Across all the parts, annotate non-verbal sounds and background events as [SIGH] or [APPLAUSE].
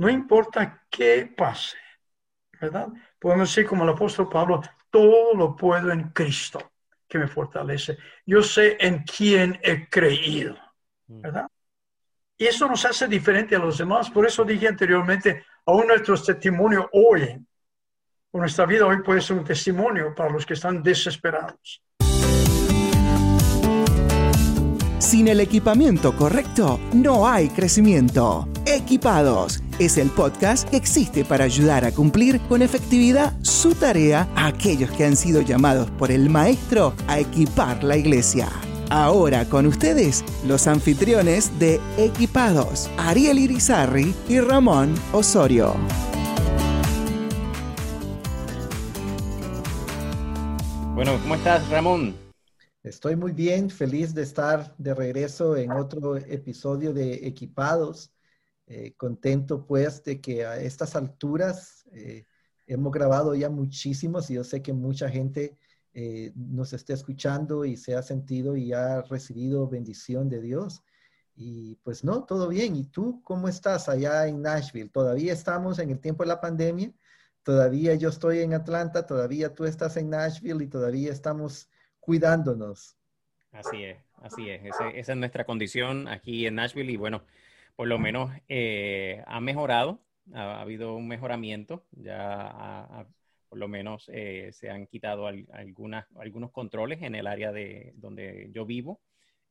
no importa qué pase, ¿verdad? Podemos decir como el apóstol Pablo, todo lo puedo en Cristo que me fortalece. Yo sé en quién he creído, mm. ¿verdad? Y eso nos hace diferente a los demás. Por eso dije anteriormente, aún nuestro testimonio hoy, o nuestra vida hoy puede ser un testimonio para los que están desesperados. Sin el equipamiento correcto, no hay crecimiento. Equipados es el podcast que existe para ayudar a cumplir con efectividad su tarea a aquellos que han sido llamados por el Maestro a equipar la iglesia. Ahora con ustedes, los anfitriones de Equipados, Ariel Irizarri y Ramón Osorio. Bueno, ¿cómo estás, Ramón? Estoy muy bien, feliz de estar de regreso en otro episodio de Equipados. Eh, contento pues de que a estas alturas eh, hemos grabado ya muchísimos y yo sé que mucha gente eh, nos esté escuchando y se ha sentido y ha recibido bendición de Dios. Y pues no, todo bien. ¿Y tú cómo estás allá en Nashville? Todavía estamos en el tiempo de la pandemia. Todavía yo estoy en Atlanta, todavía tú estás en Nashville y todavía estamos cuidándonos. Así es, así es. esa es nuestra condición aquí en Nashville y bueno, por lo menos eh, ha mejorado, ha, habido un mejoramiento, ya por lo menos eh, se han quitado algunas, algunos controles en el área de donde yo vivo,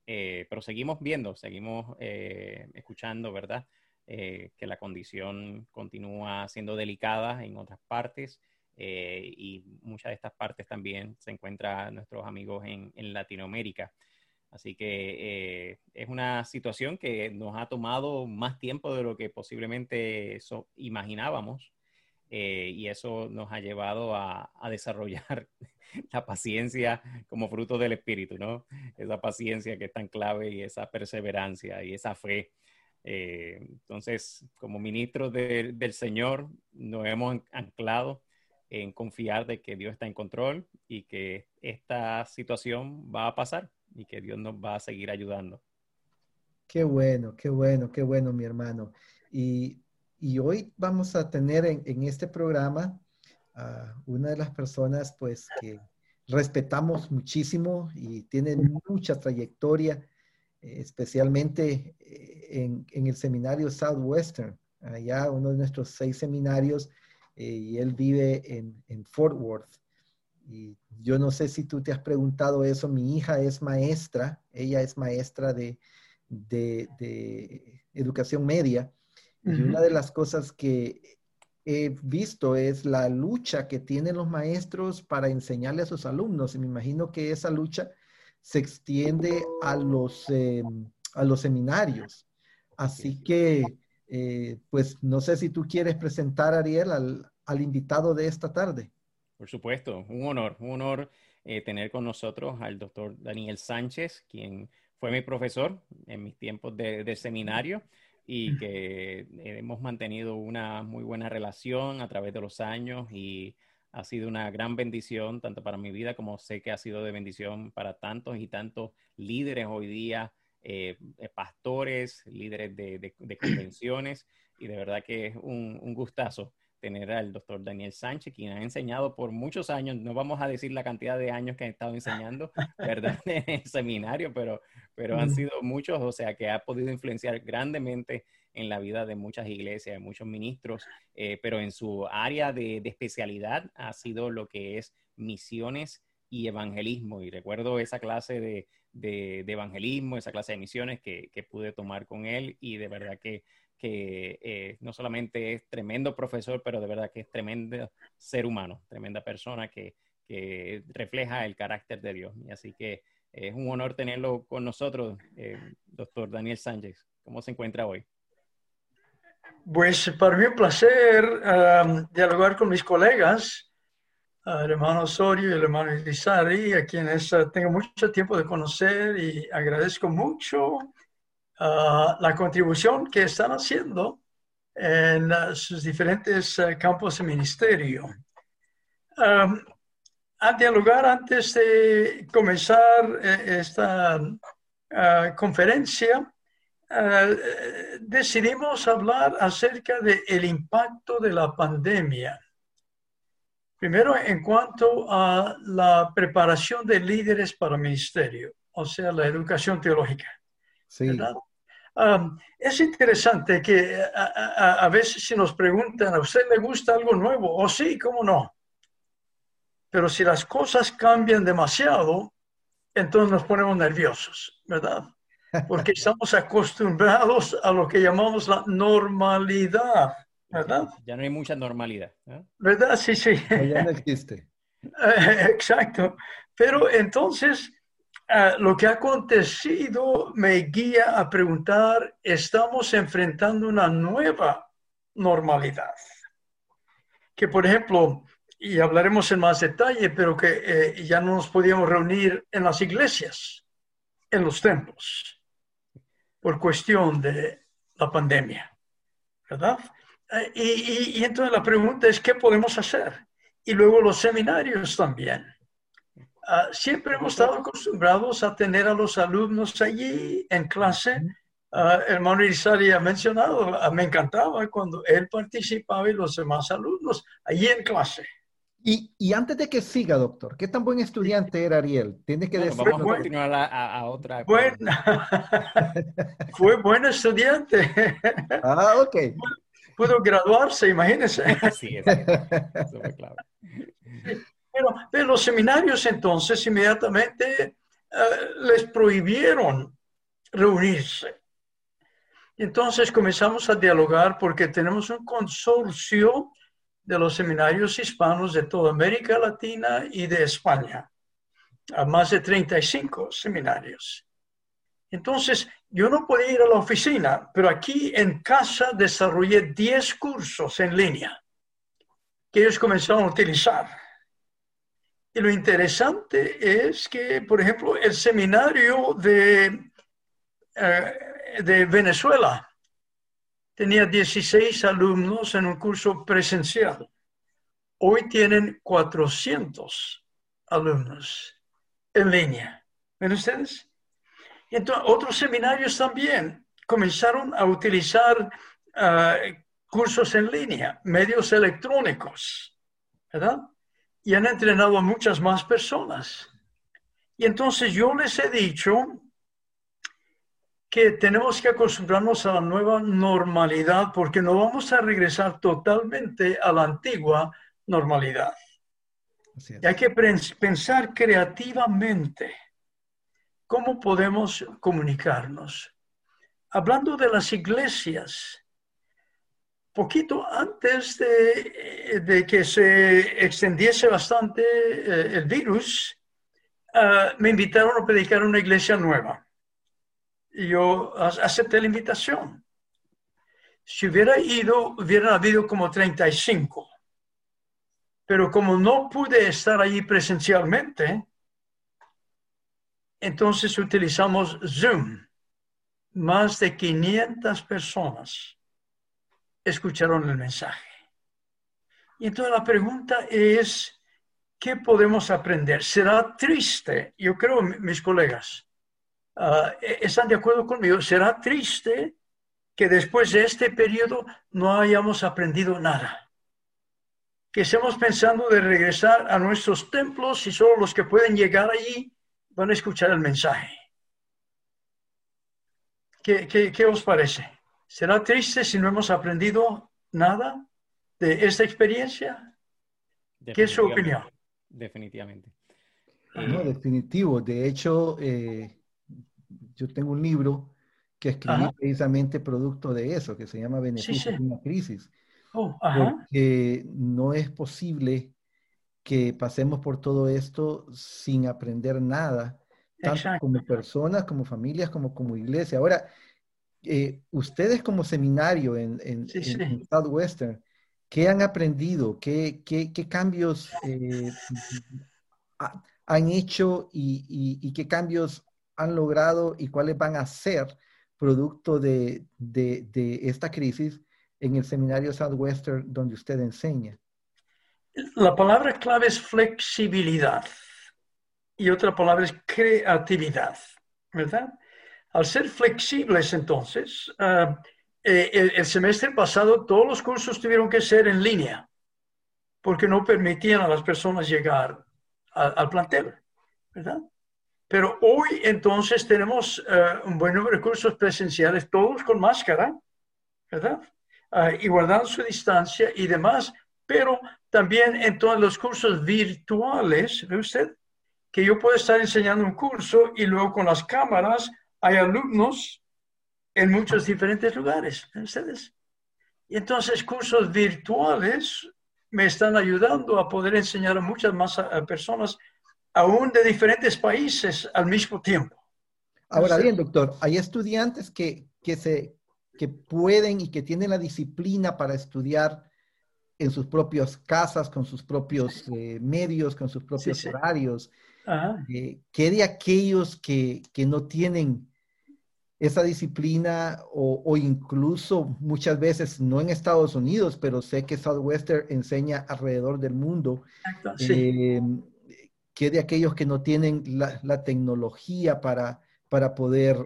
eh, pero seguimos viendo, seguimos escuchando, ¿verdad? que la condición continúa siendo delicada en otras partes. Eh, y muchas de estas partes también se encuentran nuestros amigos en, Latinoamérica. Así que eh, es una situación que nos ha tomado más tiempo de lo que posiblemente imaginábamos eh, y eso nos ha llevado a, desarrollar [LAUGHS] la paciencia como fruto del espíritu, ¿no? Esa paciencia que es tan clave y esa perseverancia y esa fe. entonces, como ministros del Señor, nos hemos anclado en confiar de que Dios está en control y que esta situación va a pasar y que Dios nos va a seguir ayudando. Qué bueno, qué bueno, qué bueno, mi hermano. Y, hoy vamos a tener en, este programa a una de las personas pues que respetamos muchísimo y tiene mucha trayectoria, especialmente eh, en, en el seminario Southwestern, allá uno de nuestros seis seminarios eh, y él vive en, Fort Worth. Y yo no sé si tú te has preguntado eso, mi hija es maestra, ella es maestra de, educación media. Y una de las cosas que he visto es la lucha que tienen los maestros para enseñarle a sus alumnos. Y me imagino que esa lucha se extiende a los, eh, a los seminarios. Así que eh, pues no sé si tú quieres presentar, Ariel, al, invitado de esta tarde. Por supuesto, un honor, un honor eh, tener con nosotros al doctor Daniel Sánchez, quien fue mi profesor en mis tiempos de, seminario y que hemos mantenido una muy buena relación a través de los años y ha sido una gran bendición tanto para mi vida como sé que ha sido de bendición para tantos y tantos líderes hoy día eh, eh, pastores, líderes de, convenciones, y de verdad que es un, gustazo tener al doctor Daniel Sánchez, quien ha enseñado por muchos años, no vamos a decir la cantidad de años que ha estado enseñando, [LAUGHS] ¿verdad? [LAUGHS] En el seminario, pero, pero han sido muchos, o sea, que ha podido influenciar grandemente en la vida de muchas iglesias, de muchos ministros, eh, pero en su área de, de, especialidad ha sido lo que es misiones y evangelismo. Y recuerdo esa clase de, de, evangelismo, esa clase de misiones que, pude tomar con él y de verdad que, eh, no solamente es tremendo profesor, pero de verdad que es tremendo ser humano, tremenda persona que, refleja el carácter de Dios. Y así que es un honor tenerlo con nosotros, eh, doctor Daniel Sánchez. ¿Cómo se encuentra hoy? Pues para mí un placer um, dialogar con mis colegas al hermano Osorio y el hermano Lizari, a quienes uh, tengo mucho tiempo de conocer y agradezco mucho uh, la contribución que están haciendo en uh, sus diferentes campos de ministerio. Um, dialogar antes de comenzar esta conferencia, eh, decidimos hablar acerca del impacto de la pandemia. Primero, en cuanto a la preparación de líderes para ministerio, o sea, la educación teológica. Sí. es interesante que a, a, veces si nos preguntan, ¿a usted le gusta algo nuevo? O sí, ¿cómo no? Pero si las cosas cambian demasiado, entonces nos ponemos nerviosos, ¿verdad? Porque [LAUGHS] estamos acostumbrados a lo que llamamos la normalidad, ¿verdad? Ya no hay mucha normalidad. ¿Verdad? Sí, sí. Ya no existe. [LAUGHS] Eh, exacto. Pero entonces, eh, lo que ha acontecido me guía a preguntar, ¿estamos enfrentando una nueva normalidad? Que, por ejemplo, y hablaremos en más detalle, pero que eh, ya no nos podíamos reunir en las iglesias, en los templos, por cuestión de la pandemia, ¿verdad? Eh, y, y, entonces la pregunta es, ¿qué podemos hacer? Y luego los seminarios también. Uh, siempre hemos estado acostumbrados a tener a los alumnos allí en clase. Uh, hermano Isari ha mencionado, uh, me encantaba cuando él participaba y los demás alumnos allí en clase. Y, antes de que siga, doctor, ¿qué tan buen estudiante era Ariel? Tiene que decir. Vamos a continuar a, otra. Buen, [LAUGHS] fue buen estudiante. Ah, ok. Pudo graduarse, imagínese. Sí, eso fue claro. Pero de los seminarios entonces inmediatamente uh, les prohibieron reunirse. Entonces comenzamos a dialogar porque tenemos un consorcio de los seminarios hispanos de toda América Latina y de España, a más de 35 seminarios. Entonces, yo no podía ir a la oficina, pero aquí en casa desarrollé 10 cursos en línea que ellos comenzaron a utilizar. Y lo interesante es que, por ejemplo, el seminario de, eh, de Venezuela, tenía 16 alumnos en un curso presencial. Hoy tienen 400 alumnos en línea. ¿Ven ustedes? Y entonces, otros seminarios también comenzaron a utilizar ah, cursos en línea, medios electrónicos, ¿verdad? Y han entrenado a muchas más personas. Y entonces yo les he dicho que tenemos que acostumbrarnos a la nueva normalidad porque no vamos a regresar totalmente a la antigua normalidad. Y hay que pensar creativamente cómo podemos comunicarnos. Hablando de las iglesias, poquito antes de, que se extendiese bastante eh, el virus, ah, me invitaron a predicar una iglesia nueva yo acepté la invitación. Si hubiera ido, hubiera habido como 35. Pero como no pude estar allí presencialmente, entonces utilizamos Zoom. Más de 500 personas escucharon el mensaje. Y entonces la pregunta es, ¿qué podemos aprender? ¿Será triste? Yo creo, mis colegas, Ah, e-, están de acuerdo conmigo, será triste que después de este periodo no hayamos aprendido nada. Que estemos pensando de regresar a nuestros templos y solo los que pueden llegar allí van a escuchar el mensaje. ¿Qué, qué os parece? ¿Será triste si no hemos aprendido nada de esta experiencia? ¿Qué es su opinión? Definitivamente. No, definitivo. De hecho, eh, yo tengo un libro que escribí precisamente producto de eso, que se llama Beneficios de una crisis. Oh, porque no es posible que pasemos por todo esto sin aprender nada, tanto como personas, como familias, como como iglesia. Ahora, eh, ustedes como seminario en, en, Southwestern, ¿qué han aprendido? ¿Qué, qué, qué cambios eh, han hecho y, y, qué cambios han logrado y cuáles van a ser producto de, esta crisis en el seminario Southwestern donde usted enseña? La palabra clave es flexibilidad y otra palabra es creatividad, ¿verdad? Al ser flexibles entonces, ah, eh, el, semestre pasado todos los cursos tuvieron que ser en línea porque no permitían a las personas llegar al plantel, ¿verdad? Pero hoy entonces tenemos ah, un buen número de cursos presenciales, todos con máscara, ¿verdad? Ah, y guardando su distancia y demás, pero también en todos los cursos virtuales, ¿ve usted? Que yo puedo estar enseñando un curso y luego con las cámaras hay alumnos en muchos diferentes lugares, ¿ven ustedes? Y entonces cursos virtuales me están ayudando a poder enseñar a muchas más personas, aún de diferentes países al mismo tiempo. Ahora bien, doctor, hay estudiantes que, que, se, que pueden y que tienen la disciplina para estudiar en sus propias casas, con sus propios eh, medios, con sus propios horarios. Eh, ¿Qué de aquellos que, que, no tienen esa disciplina o, o, incluso muchas veces, no en Estados Unidos, pero sé que Southwestern enseña alrededor del mundo? Eh, ¿Qué de aquellos que no tienen la, la tecnología para, para poder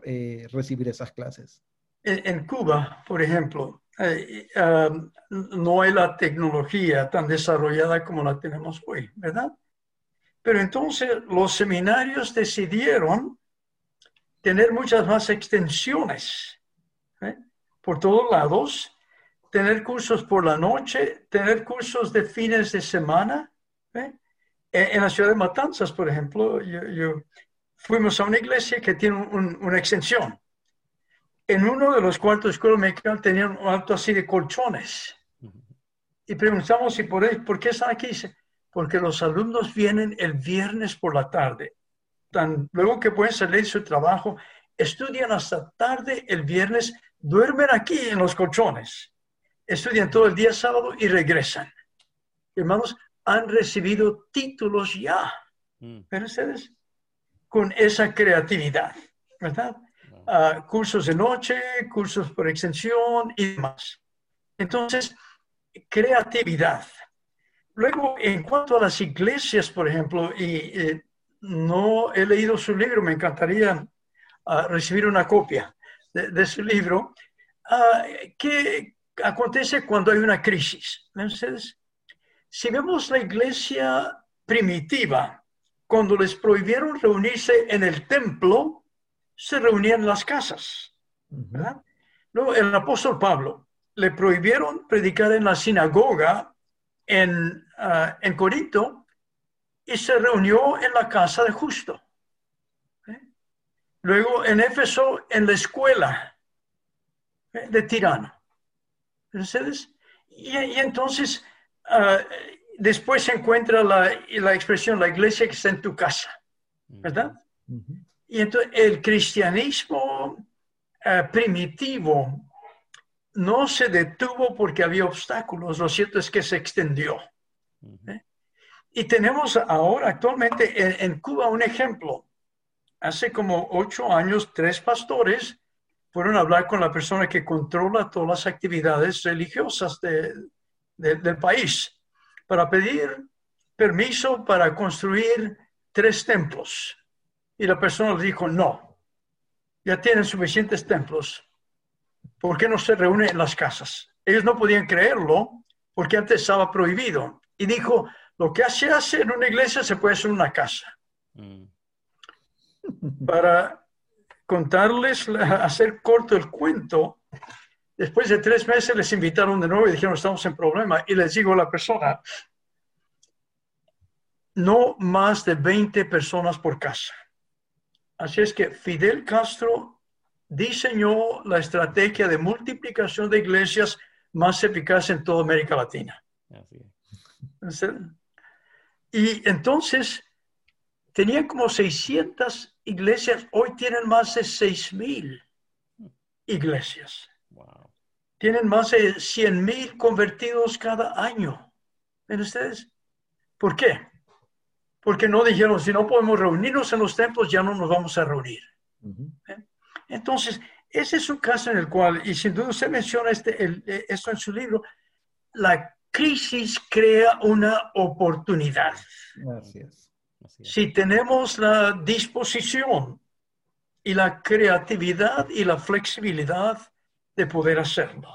recibir esas clases? en, Cuba, por ejemplo, eh, um, no hay la tecnología tan desarrollada como la tenemos hoy, ¿verdad? Pero entonces los seminarios decidieron tener muchas más extensiones ¿eh? por todos lados, tener cursos por la noche, tener cursos de fines de semana. ¿eh? En, la ciudad de Matanzas, por ejemplo, fuimos a una iglesia que tiene una extensión en uno de los cuartos de escuela mexicana tenían un alto así de colchones. Y preguntamos, ¿y por, por qué están aquí? Porque los alumnos vienen el viernes por la tarde. Tan, luego que pueden salir su trabajo, estudian hasta tarde el viernes, duermen aquí en los colchones, estudian todo el día sábado y regresan. Hermanos, han recibido títulos ya. Mm. ¿Ven ustedes? Con esa creatividad, ¿verdad? Cursos de noche, cursos por extensión y demás. Entonces, creatividad. Luego, en cuanto a las iglesias, por ejemplo, y eh, no he leído su libro, me encantaría ah, recibir una copia de, su libro. Ah, ¿Qué acontece cuando hay una crisis? ustedes? Si vemos la iglesia primitiva, cuando les prohibieron reunirse en el templo, se reunían en las casas. Luego, el apóstol Pablo le prohibieron predicar en la sinagoga en, uh, en Corinto y se reunió en la casa de justo. ¿Eh? Luego en Éfeso, en la escuela ¿eh? de tirano. ¿Ustedes? Y, entonces, uh, después se encuentra la, la, expresión, la iglesia que está en tu casa, ¿verdad? Y entonces el cristianismo eh, primitivo no se detuvo porque había obstáculos, lo cierto es que se extendió. ¿eh? Y tenemos ahora actualmente en, Cuba un ejemplo. Hace como ocho años, tres pastores fueron a hablar con la persona que controla todas las actividades religiosas del país para pedir permiso para construir tres templos y la persona le dijo, no, ya tienen suficientes templos, ¿por qué no se reúnen en las casas? Ellos no podían creerlo porque antes estaba prohibido. Y dijo, lo que se hace en una iglesia se puede hacer en una casa. Mm. Para contarles, hacer corto el cuento, después de tres meses les invitaron de nuevo y dijeron, estamos en problema. Y les digo a la persona, no más de 20 personas por casa. Así es que Fidel Castro diseñó la estrategia de multiplicación de iglesias más eficaz en toda América Latina. Y entonces tenían como 600 iglesias, hoy tienen más de 6,000 iglesias. Tienen más de 100,000 convertidos cada año. ¿Ven ustedes? ¿Por qué? Porque no dijeron, si no podemos reunirnos en los templos, ya no nos vamos a reunir. ¿Eh? Entonces, ese es un caso en el cual, y sin duda usted menciona este, eh, esto en su libro, la crisis crea una oportunidad. Si tenemos la disposición y la creatividad y la flexibilidad de poder hacerlo.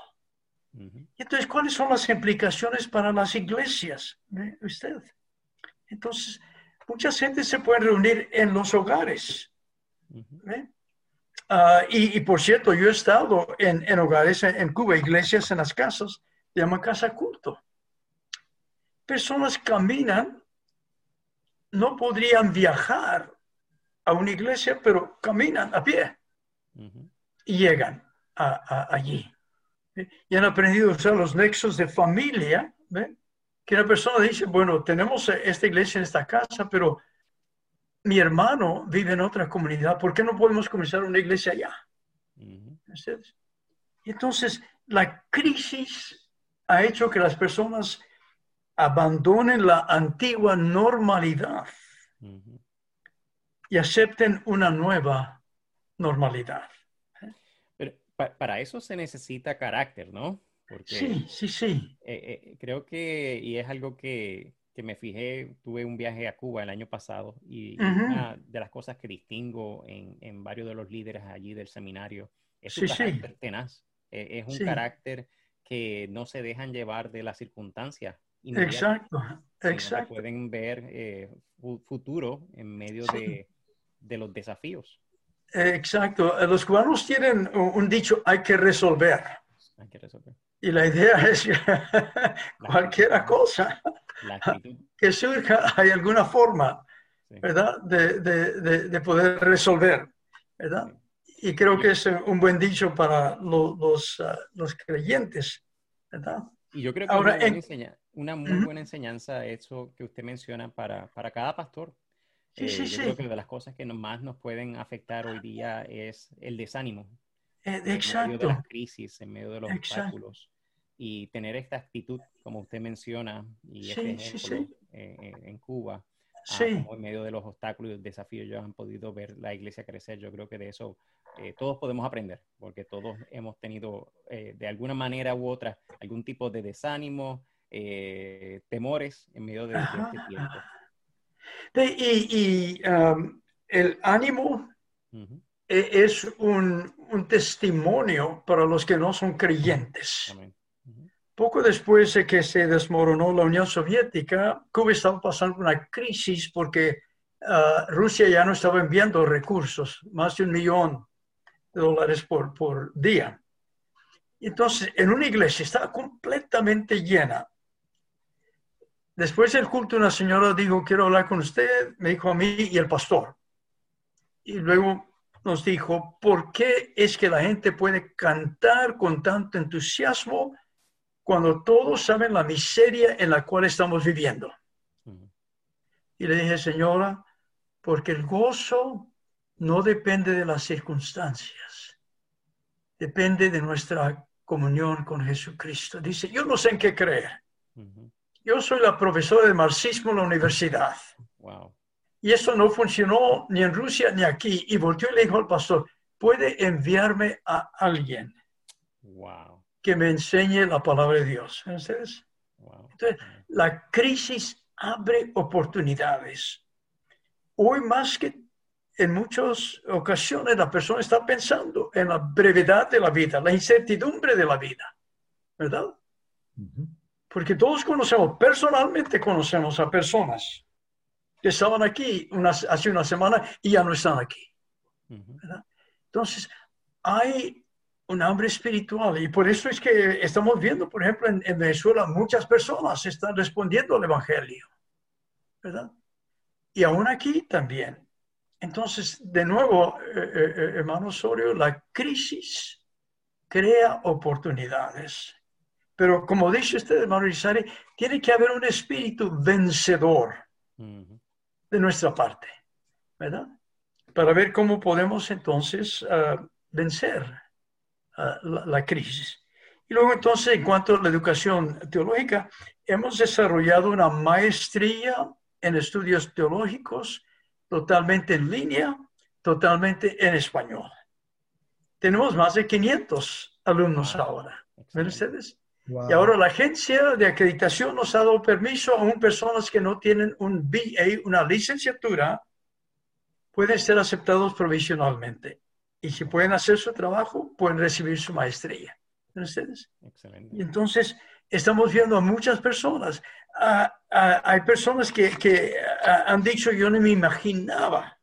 Entonces, ¿cuáles son las implicaciones para las iglesias? Usted. Entonces, mucha gente se puede reunir en los hogares. Ah, y, por cierto, yo he estado en, hogares en, Cuba, iglesias en las casas, se llama casa culto. Personas caminan, no podrían viajar a una iglesia, pero caminan a pie y llegan allí. Y han aprendido a usar los nexos de familia, que una persona dice, bueno, tenemos esta iglesia en esta casa, pero mi hermano vive en otra comunidad, ¿por qué no podemos comenzar una iglesia allá? Entonces, la crisis ha hecho que las personas abandonen la antigua normalidad y acepten una nueva normalidad. Pero para eso se necesita carácter, ¿no? Sí, sí, sí. Eh, eh, creo que, y es algo que, que, me fijé, tuve un viaje a Cuba el año pasado y una de las cosas que distingo en, en, varios de los líderes allí del seminario es su carácter tenaz. E, es un carácter que no se dejan llevar de las circunstancias. Exacto, exacto. pueden ver eh, futuro en medio de de los desafíos. Exacto. Los cubanos tienen un dicho, hay que resolver. Hay que resolver. Y la idea [LAUGHS] es que cualquier cosa [LAUGHS] que surja, hay alguna forma, ¿verdad? De, de, de, poder resolver, ¿verdad? Y creo que es un buen dicho para los, uh, los, creyentes, ¿verdad? Y yo creo que Ahora, una, una muy buena enseñanza eso que usted menciona para, para cada pastor. Sí, sí, eh, yo creo que de las cosas que más nos pueden afectar hoy día es el desánimo. Exacto. En medio de las crisis, en medio de los obstáculos. Y tener esta actitud, como usted menciona, y este ejemplo eh, eh, en Cuba, ah, como en medio de los obstáculos y desafíos, ellos han podido ver la iglesia crecer. Yo creo que de eso todos podemos aprender, porque todos hemos tenido, de alguna manera u otra, algún tipo de desánimo, temores en medio de, de este tiempo y, um, el ánimo e, es un, testimonio para los que no son creyentes. Poco después de que se desmoronó la Unión Soviética, Cuba estaba pasando una crisis porque uh, Rusia ya no estaba enviando recursos, más de un millón de dólares por, por día. Entonces, en una iglesia estaba completamente llena Después del culto, una señora dijo, quiero hablar con usted, me dijo a mí y el pastor. Y luego nos dijo, ¿por qué es que la gente puede cantar con tanto entusiasmo cuando todos saben la miseria en la cual estamos viviendo? Y le dije, señora, porque el gozo no depende de las circunstancias, depende de nuestra comunión con Jesucristo. Dice, yo no sé en qué creer. Yo soy la profesora de marxismo en la universidad. Y eso no funcionó ni en Rusia ni aquí. Y volvió y le dijo al pastor, ¿puede enviarme a alguien que me enseñe la palabra de Dios? Entonces, la crisis abre oportunidades. Hoy más que en muchas ocasiones la persona está pensando en la brevedad de la vida, la incertidumbre de la vida, ¿verdad? Porque todos conocemos, personalmente conocemos a personas que estaban aquí hace una semana y ya no están aquí. Entonces, hay un hambre espiritual y por eso es que estamos viendo, por ejemplo, en, Venezuela muchas personas están respondiendo al Evangelio, ¿verdad? Y aún aquí también. Entonces, de nuevo, eh, eh, eh, hermano Osorio, la crisis crea oportunidades. Pero como dice usted, hermano Isari, tiene que haber un espíritu vencedor de nuestra parte, ¿verdad? Para ver cómo podemos entonces ah, vencer ah, la, crisis. Y luego entonces, en cuanto a la educación teológica, hemos desarrollado una maestría en estudios teológicos totalmente en línea, totalmente en español. Tenemos más de 500 alumnos ahora. ¿Ven ustedes? Y ahora la agencia de acreditación nos ha dado permiso a un personas que no tienen un BA, una licenciatura, pueden ser aceptados provisionalmente. Y si pueden hacer su trabajo, pueden recibir su maestría. ¿Ven ustedes? Excelente. Y entonces estamos viendo a muchas personas. Ah, ah, hay personas que, que ah, han dicho, yo no me imaginaba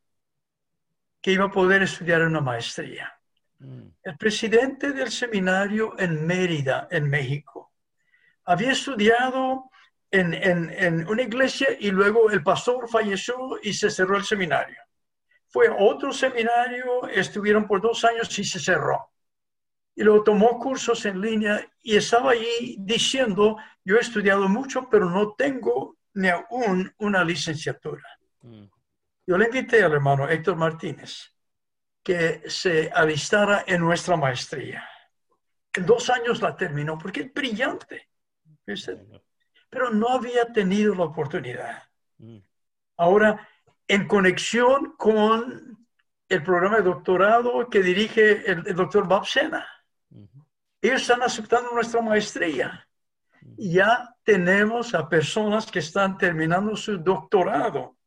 que iba a poder estudiar una maestría. Mm, El presidente del seminario en Mérida, en México, había estudiado en, en- en una iglesia y luego el pastor falleció y se cerró el seminario. Fue a otro seminario, estuvieron por dos años y se cerró. Y luego tomó cursos en línea y estaba allí diciendo, yo he estudiado mucho, pero no tengo ni aún una licenciatura. mm, Yo le invité al hermano Héctor Martínez que se alistara en nuestra maestría. En dos años la terminó porque es brillante, ¿viste? pero no había tenido la oportunidad. Mm, Ahora, en conexión con el programa de doctorado que dirige el, el doctor Bob Sena, ujú, ellos están aceptando nuestra maestría. Y ya tenemos a personas que están terminando su doctorado.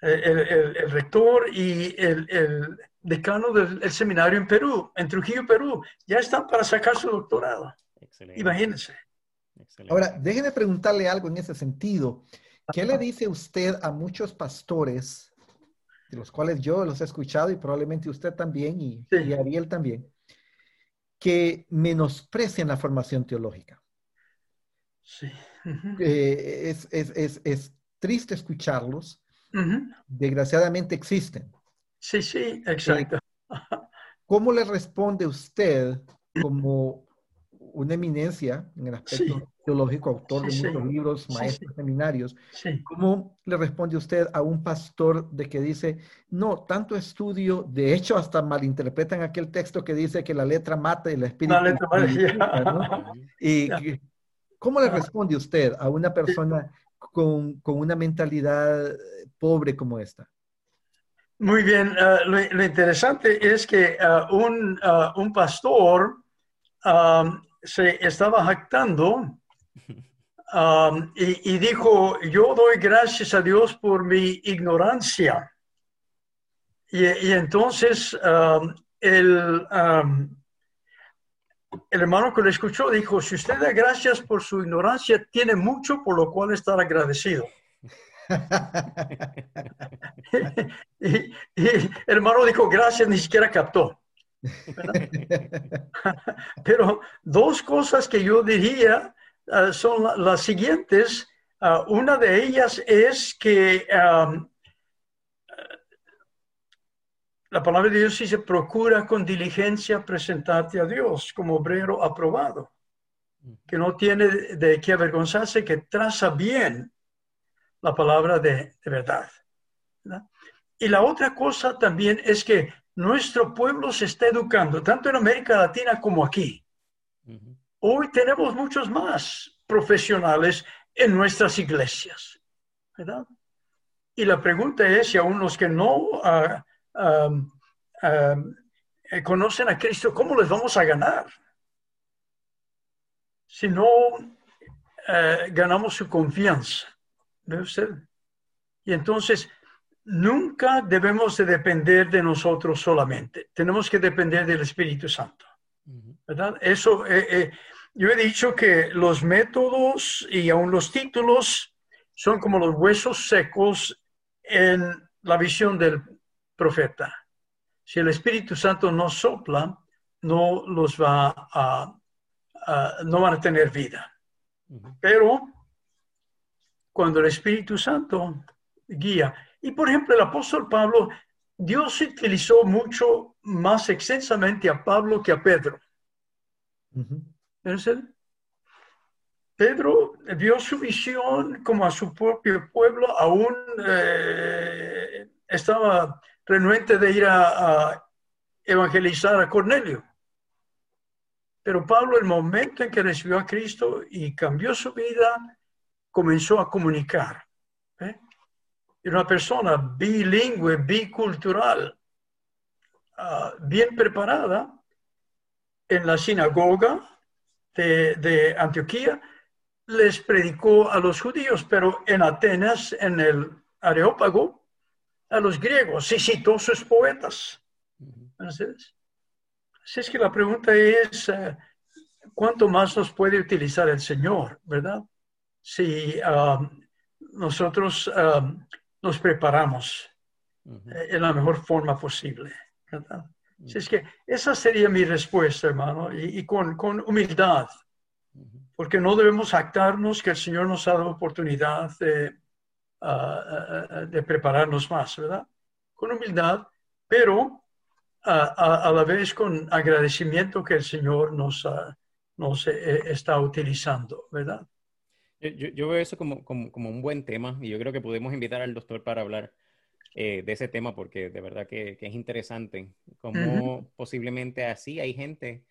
El, el- el- el rector y el, el decano del el seminario en Perú, en Trujillo, Perú, ya están para sacar su doctorado. Excelente. Imagínense. excelente. Ahora, déjeme preguntarle algo en ese sentido. ¿Qué le dice usted a muchos pastores, de los cuales yo los he escuchado y probablemente usted también y, Sí. y Ariel también, que menosprecian la formación teológica? Sí. Eh, es, es- es- es triste escucharlos. Desgraciadamente existen. Sí, sí, exacto. ¿Cómo le responde usted como una eminencia en el aspecto Sí. teológico, autor de Sí, sí. muchos libros, maestro de seminarios? ¿Cómo le responde usted a un pastor de que dice, no, tanto estudio, de hecho hasta malinterpretan aquel texto que dice que la letra mata y el espíritu La letra mata, vivifica", ¿no? [LAUGHS] Ujú, Y ¿Cómo le responde usted a una persona con, con una mentalidad pobre como esta? Muy bien. ah, lo, lo interesante es que ah, un, un pastor ah, se estaba jactando ah, [LAUGHS] y, y dijo, yo doy gracias a Dios por mi ignorancia. Y, y entonces ah, el, el hermano que lo escuchó dijo, si usted da gracias por su ignorancia, tiene mucho por lo cual estar agradecido. [LAUGHS] y, y el hermano dijo, gracias, ni siquiera captó. [LAUGHS] Pero dos cosas que yo diría ah, son la- las siguientes. Ah, una de ellas es que am, la palabra de Dios dice, procura con diligencia presentarte a Dios como obrero aprobado, que no tiene de qué avergonzarse, que traza bien la palabra de, de verdad. ¿verdad? Y la otra cosa también es que nuestro pueblo se está educando, tanto en América Latina como aquí. Hoy tenemos muchos más profesionales en nuestras iglesias, ¿verdad? Y la pregunta es si aún los que no ah, eh, conocen a Cristo, ¿cómo les vamos a ganar? Si no eh, ganamos su confianza, ¿ve usted? Y entonces, nunca debemos de depender de nosotros solamente. Tenemos que depender del Espíritu Santo. ¿verdad? Eso, eh, eh, yo he dicho que los métodos y aún los títulos son como los huesos secos en la visión del profeta. Si el Espíritu Santo no sopla, no los va a, a- no van a tener vida. Pero cuando el Espíritu Santo guía, y por ejemplo el apóstol Pablo, Dios utilizó mucho más extensamente a Pablo que a Pedro. Entonces, Pedro vio su visión como a su propio pueblo, aún eh, estaba renuente de ir a, a evangelizar a Cornelio. Pero Pablo, el momento en que recibió a Cristo y cambió su vida, comenzó a comunicar. ¿eh? Era una persona bilingüe, bicultural, ah, bien preparada en la sinagoga de, de Antioquía, les predicó a los judíos, pero en Atenas, en el Areópago, a los griegos, sí, todos sus poetas. Así es que la pregunta es, eh, ¿cuánto más nos puede utilizar el Señor, verdad? Si um, nosotros um, nos preparamos eh, en la mejor forma posible, ¿verdad? Así es que esa sería mi respuesta, hermano, y, con, con, humildad, porque no debemos actarnos que el Señor nos ha dado oportunidad de, de prepararnos más, ¿verdad? Con humildad, pero a, la vez con agradecimiento que el Señor nos, nos eh, está utilizando, ¿verdad? Yo, veo eso como, como, como, un buen tema y yo creo que podemos invitar al doctor para hablar eh, de ese tema porque de verdad que, es interesante. Como posiblemente así hay gente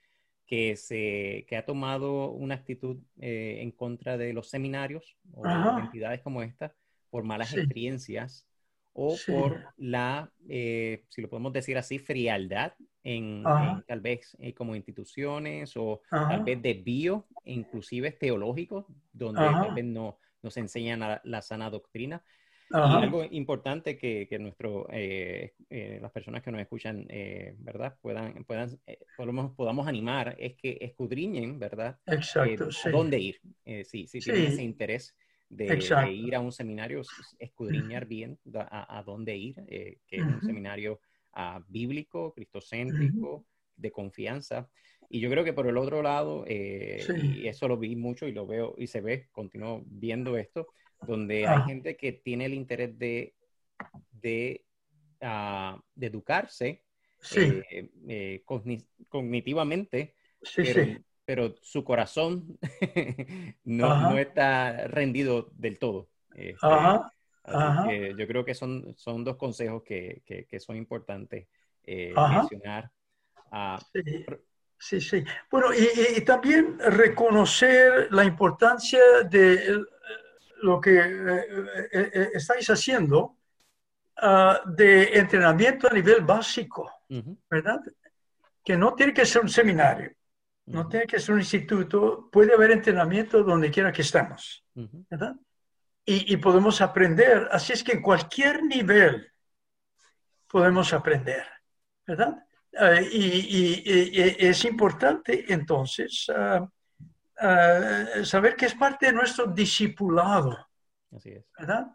que, se, que ha tomado una actitud eh, en contra de los seminarios o entidades como esta por malas experiencias o por la, eh, si lo podemos decir así, frialdad en, tal vez eh, como instituciones o tal vez de bio, inclusive teológicos, donde tal vez no nos enseñan la, sana doctrina. Y algo importante que, que nuestro, eh, las personas que nos escuchan, ¿verdad? Puedan, puedan podamos, podamos animar es que escudriñen, ¿verdad? Exacto, a dónde ir, sí, si tienen ese interés de, ir a un seminario, escudriñar bien a, dónde ir, eh, que es un seminario ah, bíblico, cristocéntrico, de confianza. Y yo creo que por el otro lado, eh, y eso lo vi mucho y lo veo y se ve, continúo viendo esto, donde hay ah. gente que tiene el interés de, de, ah, educarse eh, cognitivamente, pero, pero su corazón [LAUGHS] no, está rendido del todo. Este, yo creo que son, son dos consejos que, son importantes eh, mencionar. sí. sí, Bueno, y, también reconocer la importancia de lo que eh, eh, estáis haciendo ah, de entrenamiento a nivel básico, ¿verdad? Que no tiene que ser un seminario no tiene que ser un instituto, puede haber entrenamiento donde quiera que estemos, ¿verdad? Y, podemos aprender, así es que en cualquier nivel podemos aprender, ¿verdad? Eh, y, es importante entonces ah, ah, saber que es parte de nuestro discipulado, así es. ¿verdad?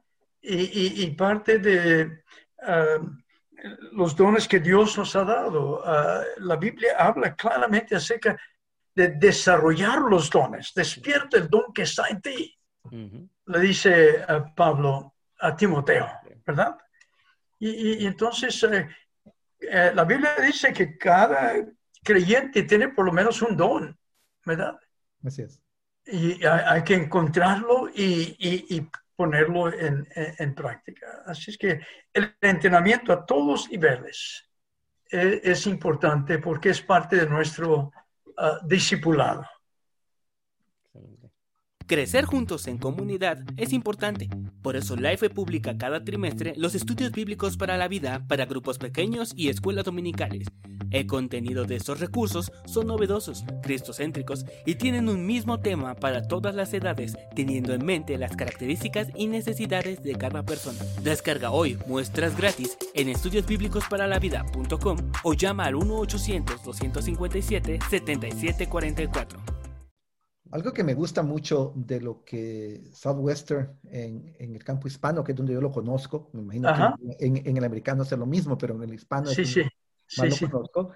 Y, parte de... Ah, los dones que Dios nos ha dado. la Biblia habla claramente acerca de desarrollar los dones. Despierta el don que está en ti. Le dice eh, Pablo a Timoteo, ¿verdad? Y, entonces eh, eh, la Biblia dice que cada creyente tiene por lo menos un don, ¿verdad? Así es. Y hay, que encontrarlo y, ponerlo en, práctica. Así es que el entrenamiento a todos niveles es importante porque es parte de nuestro uh, discipulado. Crecer juntos en comunidad es importante. Por eso Life publica cada trimestre los estudios bíblicos para la vida para grupos pequeños y escuelas dominicales. El contenido de estos recursos son novedosos, cristocéntricos y tienen un mismo tema para todas las edades, teniendo en mente las características y necesidades de cada persona. Descarga hoy muestras gratis en estudiosbíblicosparalaVida.com o llama al 1-800-257-7744. Algo que me gusta mucho de lo que Southwestern en, en, el campo hispano, que es donde yo lo conozco, me imagino que en, el americano es lo mismo, pero en el hispano sí, sí, lo conozco,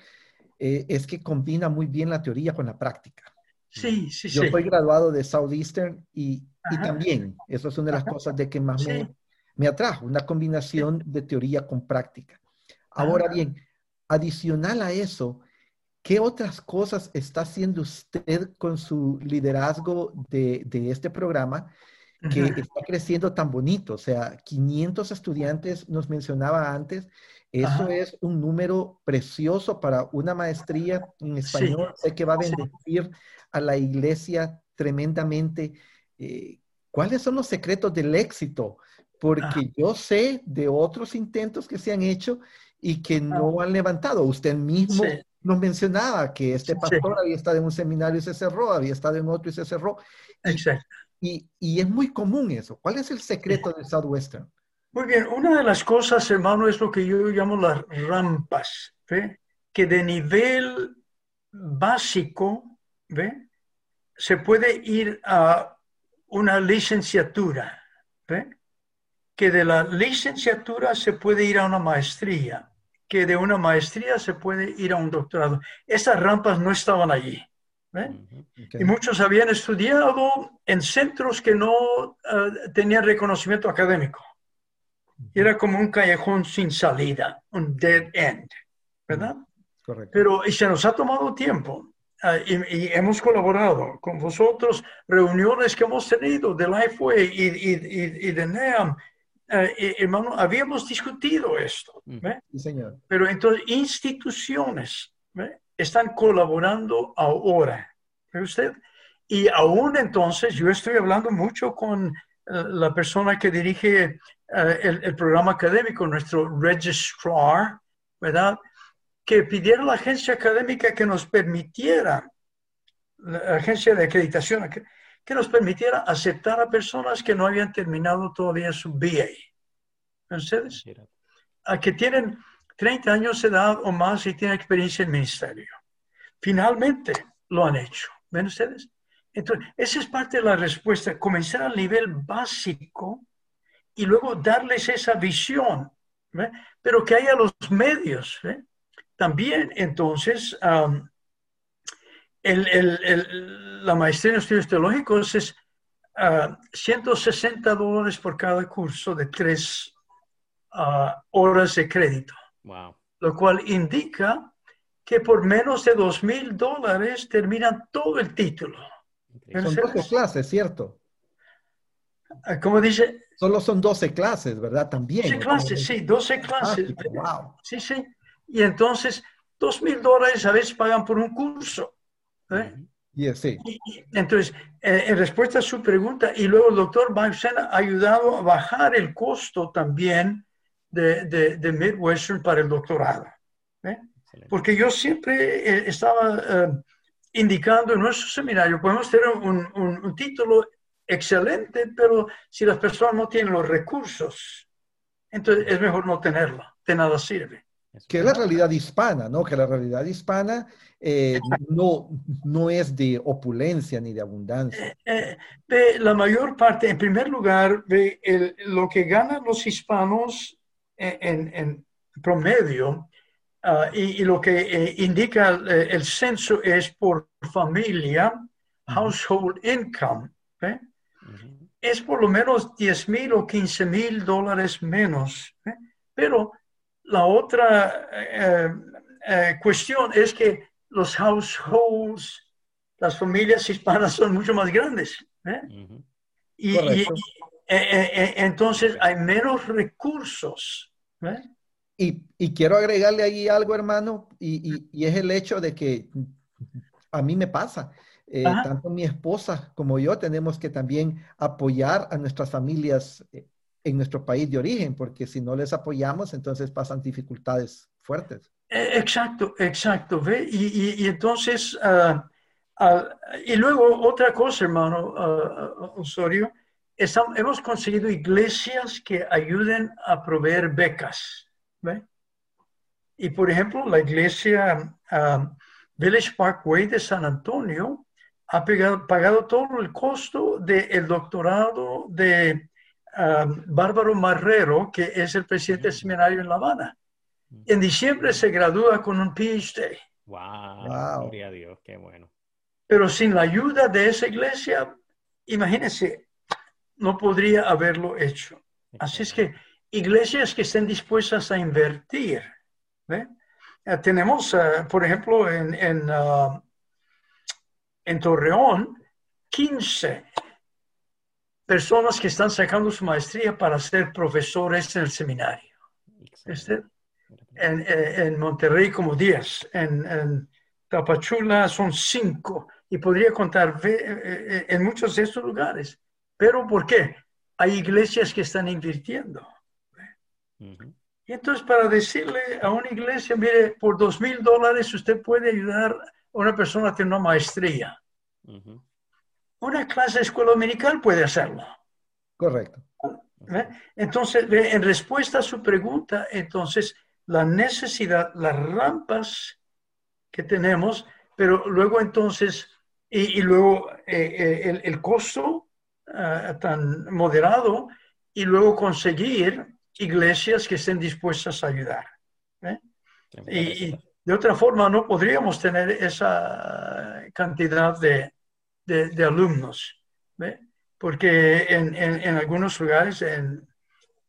eh, es que combina muy bien la teoría con la práctica. Sí, sí, yo soy graduado de Southeastern y, y, también, eso es una de las cosas de que más me, me, atrajo, una combinación de teoría con práctica. Ahora bien, adicional a eso, ¿Qué otras cosas está haciendo usted con su liderazgo de, este programa que está creciendo tan bonito? O sea, 500 estudiantes nos mencionaba antes. Eso es un número precioso para una maestría en español. Sé que va a bendecir a la iglesia tremendamente. Eh, ¿Cuáles son los secretos del éxito? Porque yo sé de otros intentos que se han hecho y que no han levantado. Usted mismo nos mencionaba que este pastor había estado en un seminario y se cerró, había estado en otro y se cerró. Exacto. Y, y es muy común eso. ¿Cuál es el secreto del Southwestern? Muy bien, una de las cosas, hermano, es lo que yo llamo las rampas, ¿ve? que de nivel básico, ¿ve? se puede ir a una licenciatura, ¿ve? que de la licenciatura se puede ir a una maestría, que de una maestría se puede ir a un doctorado. Esas rampas no estaban allí. Y muchos habían estudiado en centros que no eh, tenían reconocimiento académico. Era como un callejón sin salida, un dead end, ¿verdad? Correcto. Pero y se nos ha tomado tiempo eh, y, hemos colaborado con vosotros, reuniones que hemos tenido de Lifeway y, y, y de NEAM, eh, hermano, habíamos discutido esto. Sí, señor. Pero entonces, instituciones están colaborando ahora. ¿Ve usted? Y aún entonces, yo estoy hablando mucho con eh, la persona que dirige eh, el, el, programa académico, nuestro registrar, ¿verdad? Que pidiera a la agencia académica que nos permitiera, la agencia de acreditación, que, que nos permitiera aceptar a personas que no habían terminado todavía su BA. ¿Ven ustedes? A que tienen 30 años de edad o más y tienen experiencia en ministerio. Finalmente lo han hecho. ¿Ven ustedes? Entonces, esa es parte de la respuesta, comenzar al nivel básico y luego darles esa visión, pero que haya los medios. También, entonces, la maestría en estudios teológicos es 160 ah, dólares por cada curso de tres ah, horas de crédito. Lo cual indica que por menos de dos mil dólares terminan todo el título. Son 12 clases, ¿cierto? Ah, ¿Cómo dice? Solo son 12 clases, ¿verdad? También. 12 clases, sí, 12 clases. wow. Sí, sí. Y entonces, dos mil dólares a veces pagan por un curso. ¿Eh? sí. entonces, eh, en respuesta a su pregunta, y luego el doctor Bausen ha ayudado a bajar el costo también de, de, Midwestern para el doctorado. ¿eh? Porque yo siempre estaba indicando en nuestro seminario, podemos tener un, un, título excelente, pero si las personas no tienen los recursos, entonces es mejor no tenerlo, de nada sirve. Que es la realidad hispana, ¿no? Que la realidad hispana eh, no, no es de opulencia ni de abundancia. Eh, eh, la mayor parte, en primer lugar, de lo que ganan los hispanos en, en promedio ah, y, lo que indica el, censo es por familia, household income, es por lo menos 10 mil o 15 mil dólares menos. Pero la otra eh, eh, cuestión es que los households, las familias hispanas son mucho más grandes. ¿eh? Y, entonces hay menos recursos. Y, y, quiero agregarle ahí algo, hermano, y, y, es el hecho de que a mí me pasa. tanto mi esposa como yo tenemos que también apoyar a nuestras familias en nuestro país de origen, porque si no les apoyamos, entonces pasan dificultades fuertes. Eh, exacto, exacto. ¿ve? Y, y, entonces, ah, ah, y luego otra cosa, hermano uh, Osorio, hemos conseguido iglesias que ayuden a proveer becas. ¿ve? Y por ejemplo, la iglesia Village Parkway de San Antonio ha pagado todo el costo del doctorado de Bárbaro Marrero, que es el presidente del seminario en La Habana. En diciembre se gradúa con un PhD. Wow, Gloria a Dios, qué bueno. Pero sin la ayuda de esa iglesia, imagínense, no podría haberlo hecho. Así es que iglesias que estén dispuestas a invertir. ¿ve? Eh, tenemos, eh, por ejemplo, en, en, ah, en Torreón, 15 personas que están sacando su maestría para ser profesores en el seminario. Este, en, Monterrey como 10, en, Tapachula son 5 y podría contar eh, eh, en muchos de estos lugares. Pero ¿por qué? Hay iglesias que están invirtiendo. Y entonces para decirle a una iglesia, mire, por dos mil dólares usted puede ayudar a una persona a tener una maestría. Una clase de escuela dominical puede hacerlo. Correcto. Entonces, en respuesta a su pregunta, entonces, la necesidad, las rampas que tenemos, pero luego entonces, y, luego eh, eh, el, costo ah, tan moderado, y luego conseguir iglesias que estén dispuestas a ayudar. Y, de otra forma no podríamos tener esa cantidad de, de, alumnos, porque en, en, algunos lugares en,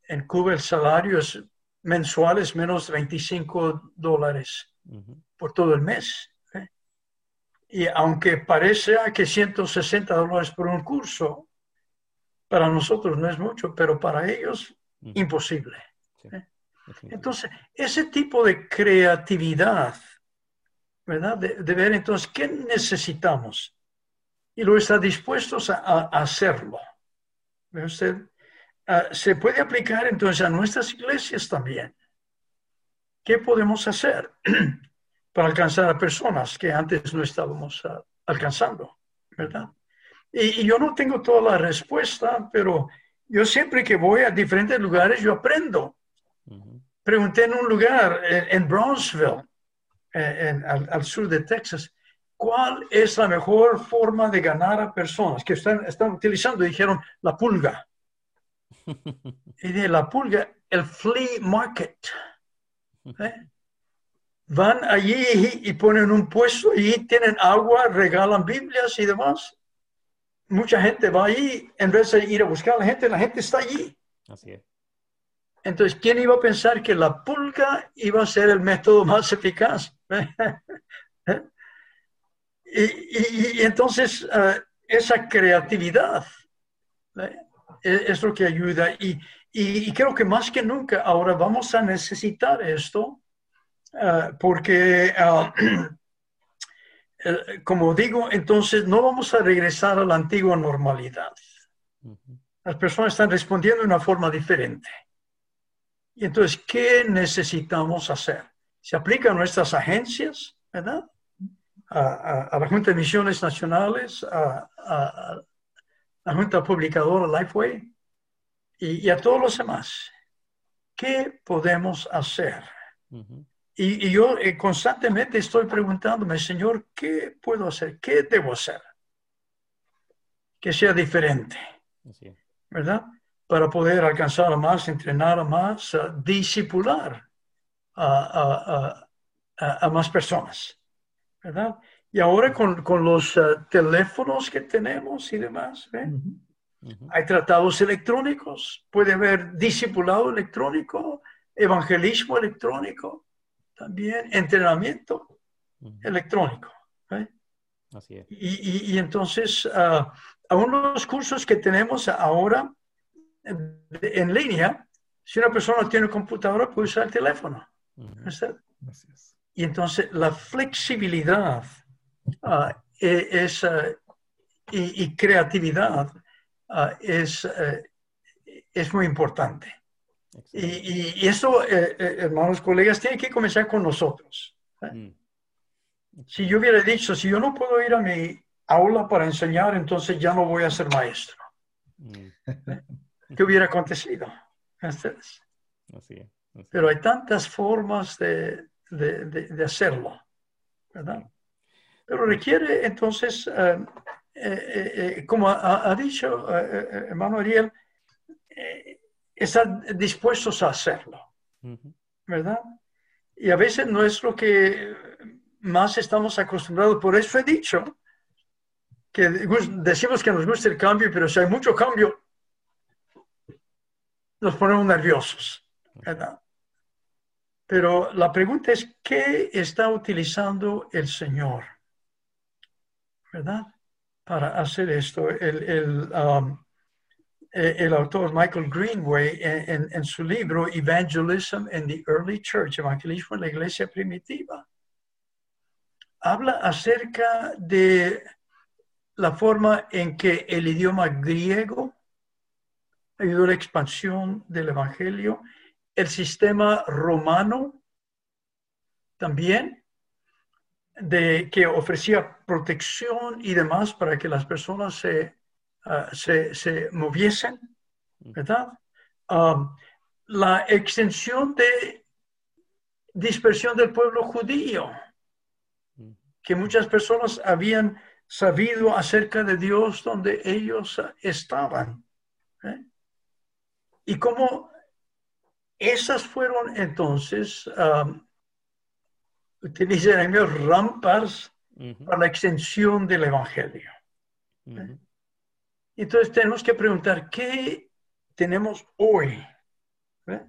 en Cuba el salario es mensual es menos de 25 dólares por todo el mes. Y aunque parece que 160 dólares por un curso, para nosotros no es mucho, pero para ellos imposible. Entonces, ese tipo de creatividad, ¿verdad? De, ver entonces qué necesitamos y luego estar dispuestos a, hacerlo. Usted, Ah, se puede aplicar entonces a nuestras iglesias también. ¿Qué podemos hacer [CLEARS THROAT] para alcanzar a personas que antes no estábamos ah, alcanzando? ¿Verdad? Y, yo no tengo toda la respuesta, pero yo siempre que voy a diferentes lugares, yo aprendo. Pregunté en un lugar, en, Brownsville, eh, al, sur de Texas, ¿cuál es la mejor forma de ganar a personas que están, están utilizando? Dijeron la pulga. [LAUGHS] y de la pulga, el flea market. ¿eh? Van allí y ponen un puesto y tienen agua, regalan Biblias y demás. Mucha gente va allí, en vez de ir a buscar a la gente, la gente está allí. Así es. Entonces, ¿quién iba a pensar que la pulga iba a ser el método más eficaz? [LAUGHS] y, entonces, eh, esa creatividad ¿eh? es lo que ayuda. Y, y, creo que más que nunca ahora vamos a necesitar esto ah, porque, [CLEARS THROAT] como digo, entonces no vamos a regresar a la antigua normalidad. Las personas están respondiendo de una forma diferente. Y entonces, ¿qué necesitamos hacer? Se aplica a nuestras agencias, ¿verdad? A, la Junta de Misiones Nacionales, a, la Junta Publicadora Lifeway y, a todos los demás. ¿Qué podemos hacer? y, yo eh, constantemente estoy preguntándome, Señor, ¿qué puedo hacer? ¿Qué debo hacer? Que sea diferente. ¿Verdad? Para poder alcanzar a más, entrenar a más, disipular a, a, más personas. ¿Verdad? Y ahora con, con los eh, teléfonos que tenemos y demás, hay tratados electrónicos, puede haber discipulado electrónico, evangelismo electrónico, también entrenamiento electrónico. Así es. Y, y, entonces, uh, aún los cursos que tenemos ahora en línea, si una persona tiene computadora, puede usar el teléfono. Y entonces la flexibilidad Ah, e, es, eh, y, creatividad ah, es, eh, es muy importante. Y, y, eso, eh, hermanos, colegas, tiene que comenzar con nosotros. Mm. Si yo hubiera dicho, si yo no puedo ir a mi aula para enseñar, entonces ya no voy a ser maestro. Mm. ¿Qué hubiera acontecido? [LAUGHS] Pero hay tantas formas de, de, de hacerlo, ¿verdad? Pero requiere entonces, eh, eh, eh, como ha, dicho hermano Ariel, estar dispuestos a hacerlo, ¿verdad? Y a veces no es lo que más estamos acostumbrados. Por eso he dicho que decimos que nos gusta el cambio, pero si hay mucho cambio, nos ponemos nerviosos, ¿verdad? Pero la pregunta es, ¿qué está utilizando el Señor? ¿verdad? Para hacer esto. El, el, um, e, el autor Michael Greenway en, en, su libro Evangelism in the Early Church, Evangelismo en la Iglesia Primitiva, habla acerca de la forma en que el idioma griego ayudó a la expansión del Evangelio, el sistema romano también, de que ofrecía protección y demás para que las personas se, ah, se, se moviesen, ¿verdad? um, la extensión de dispersión del pueblo judío, que muchas personas habían sabido acerca de Dios donde ellos estaban. ¿eh? Y cómo esas fueron entonces, um, utilizan rampas para la extensión del Evangelio. ¿eh? Entonces tenemos que preguntar, ¿qué tenemos hoy? ¿Eh?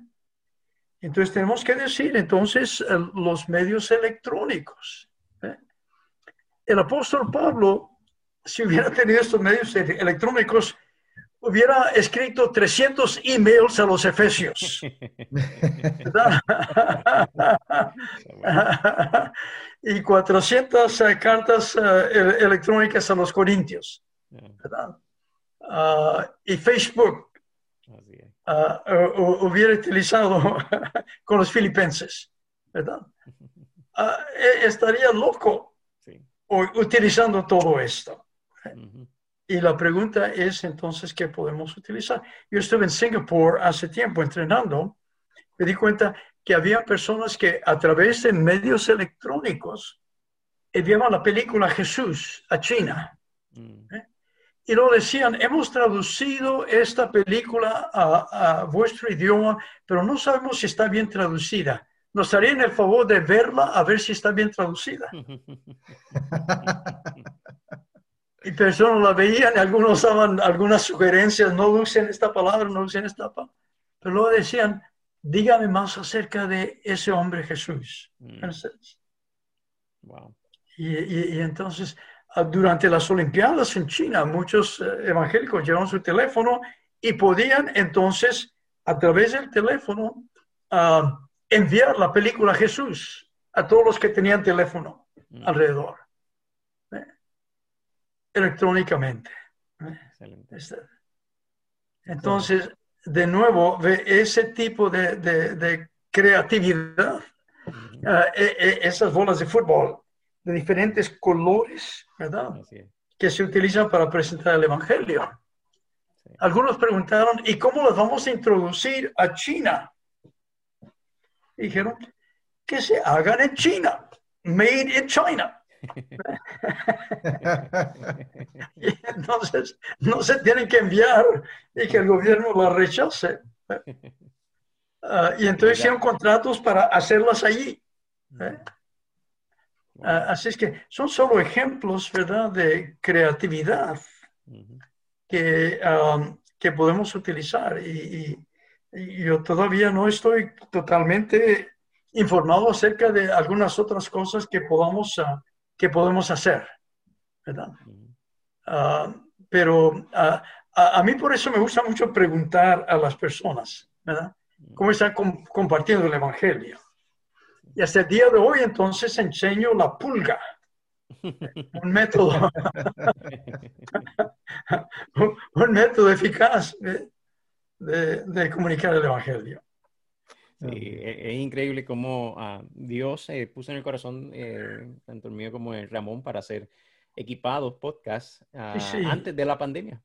Entonces tenemos que decir, entonces, los medios electrónicos. ¿eh? El apóstol Pablo, si hubiera tenido estos medios electrónicos, hubiera escrito 300 emails a los efesios. [LAUGHS] y 400 eh, cartas eh, electrónicas a los corintios. Ah, y Facebook ah, hubiera utilizado [LAUGHS] con los filipenses. ¿verdad? [LAUGHS] Ah, e, estaría loco utilizando todo esto. Y la pregunta es entonces, ¿qué podemos utilizar? Yo estuve en Singapur hace tiempo entrenando, me di cuenta que había personas que a través de medios electrónicos enviaban la película Jesús a China. Mm. ¿eh? Y lo decían, hemos traducido esta película a, a, vuestro idioma, pero no sabemos si está bien traducida. ¿Nos harían el favor de verla a ver si está bien traducida? [LAUGHS] y personas la veían y algunos daban algunas sugerencias, no usen esta palabra, no usen esta palabra. Pero luego decían, dígame más acerca de ese hombre Jesús. Mm. Wow. Y, entonces, ah, durante las Olimpiadas en China, muchos eh, evangélicos llevaban su teléfono y podían entonces, a través del teléfono, ah, enviar la película Jesús a todos los que tenían teléfono mm. alrededor electrónicamente. Este, entonces, de nuevo, ese tipo de, creatividad, ah, e, e, esas bolas de fútbol de diferentes colores, ¿verdad? Que se utilizan para presentar el Evangelio. Algunos preguntaron, ¿y cómo las vamos a introducir a China? dijeron, que se hagan en China, made in China. [LAUGHS] y entonces no se tienen que enviar y que el gobierno la rechace. Ah, y entonces hicieron contratos para hacerlas allí. ¿eh? Ah, así es que son solo ejemplos, ¿verdad?, de creatividad que, que podemos utilizar. Y, yo todavía no estoy totalmente informado acerca de algunas otras cosas que podamos uh, que podemos hacer, ¿verdad? Ah, pero ah, a, mí por eso me gusta mucho preguntar a las personas, ¿verdad? ¿Cómo están compartiendo el Evangelio? Y hasta el día de hoy entonces enseño la pulga, [LAUGHS] un método, [LAUGHS] un, método eficaz de comunicar el Evangelio. Sí, e, es, increíble cómo ah, Dios eh, puso en el corazón, eh, tanto el mío como el Ramón, para hacer equipados podcasts ah, antes de la pandemia.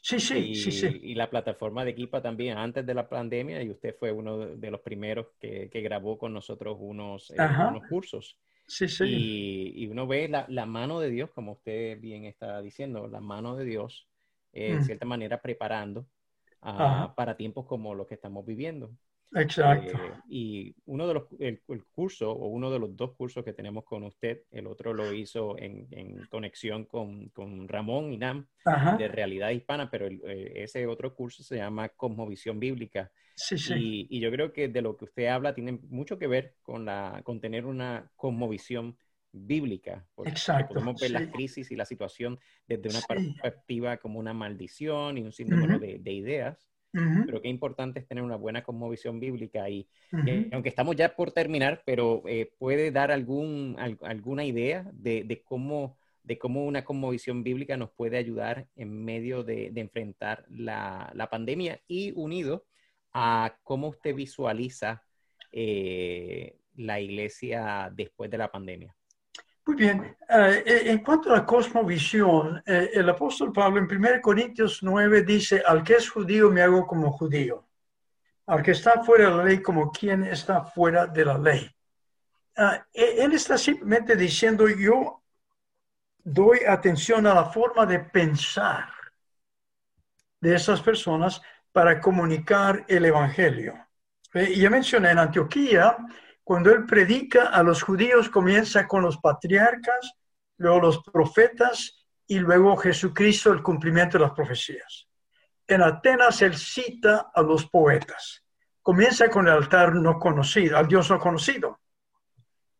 Sí, sí, sí, sí. Y la plataforma de Equipa también antes de la pandemia, y usted fue uno de los primeros que, que grabó con nosotros unos, eh, unos cursos. Sí, sí. Y, y uno ve la, la, mano de Dios, como usted bien está diciendo, la mano de Dios, en mm. cierta manera preparando ah, para tiempos como los que estamos viviendo. Exacto. Eh, y uno de los, el, curso o uno de los dos cursos que tenemos con usted, el otro lo hizo en, en conexión con, con, Ramón y Nam de Realidad Hispana, pero eh, ese otro curso se llama Cosmovisión Bíblica. Sí, sí. Y, y, yo creo que de lo que usted habla tiene mucho que ver con, la, con tener una cosmovisión bíblica. Porque Exacto. Podemos ver la crisis y la situación desde una perspectiva como una maldición y un sinnúmero de, de ideas pero qué importante es tener una buena cosmovisión bíblica y aunque estamos ya por terminar, pero eh, puede dar algún, alguna idea de, de, cómo, de cómo una cosmovisión bíblica nos puede ayudar en medio de, de enfrentar la, la, pandemia y unido a cómo usted visualiza eh, la iglesia después de la pandemia. Muy bien. Eh, eh, en cuanto a la cosmovisión, eh, el apóstol Pablo en 1 Corintios 9 dice, al que es judío me hago como judío. al que está fuera de la ley como quien está fuera de la ley. E, él está simplemente diciendo, yo doy atención a la forma de pensar de esas personas para comunicar el Evangelio. Y ya mencioné en Antioquía, cuando él predica a los judíos, comienza con los patriarcas, luego los profetas y luego Jesucristo, el cumplimiento de las profecías. En Atenas él cita a los poetas. Comienza con el altar no conocido, al Dios no conocido,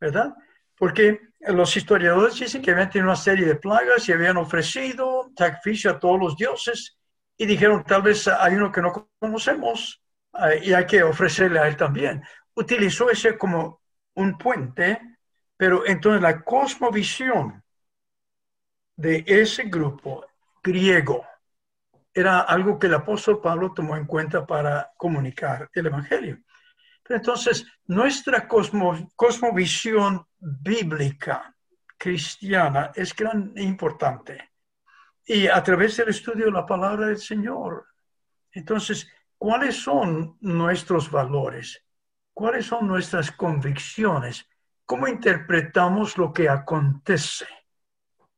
¿verdad? Porque los historiadores dicen que habían tenido una serie de plagas y habían ofrecido sacrificio a todos los dioses y dijeron, tal vez hay uno que no conocemos eh, y hay que ofrecerle a él también. Utilizó ese como un puente, pero entonces la cosmovisión de ese grupo griego era algo que el apóstol Pablo tomó en cuenta para comunicar el Evangelio. entonces, nuestra cosmovisión bíblica cristiana es gran e importante y a través del estudio de la palabra del Señor. Entonces, ¿cuáles son nuestros valores? ¿Cuáles son nuestras convicciones? ¿Cómo interpretamos lo que acontece?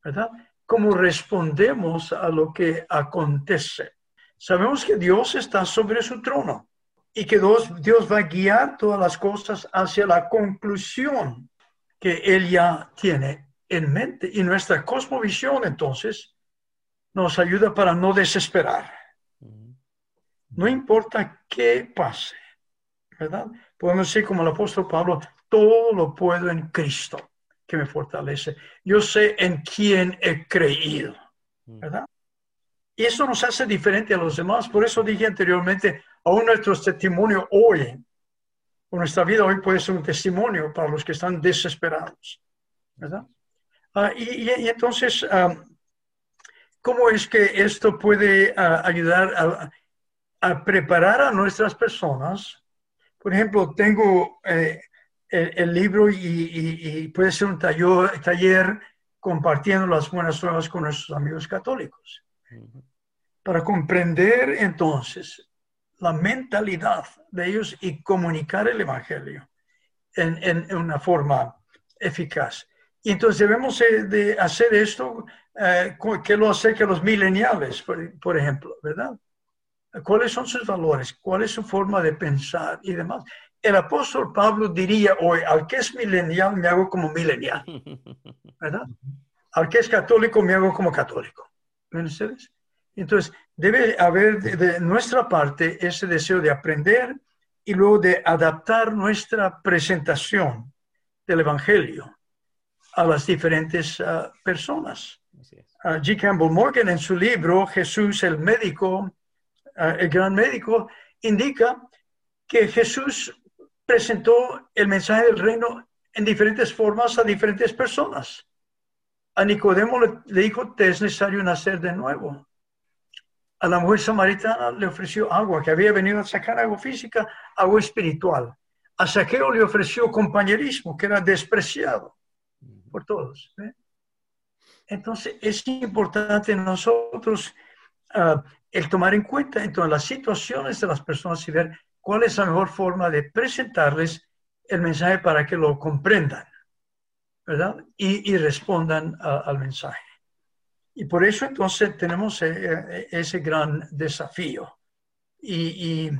¿Verdad? ¿Cómo respondemos a lo que acontece? Sabemos que Dios está sobre su trono y que Dios, Dios va a guiar todas las cosas hacia la conclusión que Él ya tiene en mente. Y nuestra cosmovisión, entonces, nos ayuda para no desesperar. No importa qué pase, ¿verdad? Podemos decir como el apóstol Pablo, todo lo puedo en Cristo que me fortalece. Yo sé en quién he creído, ¿verdad? Y eso nos hace diferente a los demás. Por eso dije anteriormente, aún nuestro testimonio hoy, o nuestra vida hoy puede ser un testimonio para los que están desesperados, ¿verdad? Ah, y, entonces, ¿Cómo es que esto puede ah, ayudar a, preparar a nuestras personas? Por ejemplo, tengo eh, el, libro y, puede ser un taller, taller, compartiendo las buenas nuevas con nuestros amigos católicos. Para comprender entonces la mentalidad de ellos y comunicar el Evangelio en, en una forma eficaz. Y entonces debemos de hacer esto eh, que lo que los mileniales, por, ejemplo, ¿verdad? ¿Cuáles son sus valores? ¿Cuál es su forma de pensar y demás? El apóstol Pablo diría hoy, al que es milenial me hago como milenial, ¿verdad? Al que es católico me hago como católico. ¿Ven ustedes? Entonces, debe haber de, nuestra parte ese deseo de aprender y luego de adaptar nuestra presentación del Evangelio a las diferentes ah, personas. G. Campbell Morgan en su libro Jesús el médico, el gran médico, indica que Jesús presentó el mensaje del reino en diferentes formas a diferentes personas. A Nicodemo le, dijo, te es necesario nacer de nuevo. A la mujer samaritana le ofreció agua, que había venido a sacar agua física, agua espiritual. A Saqueo le ofreció compañerismo, que era despreciado por todos. ¿eh? Entonces, es importante nosotros ah, el tomar en cuenta entonces las situaciones de las personas y ver cuál es la mejor forma de presentarles el mensaje para que lo comprendan, ¿verdad? Y, respondan al mensaje. Y por eso entonces tenemos eh, eh, ese gran desafío. Y, y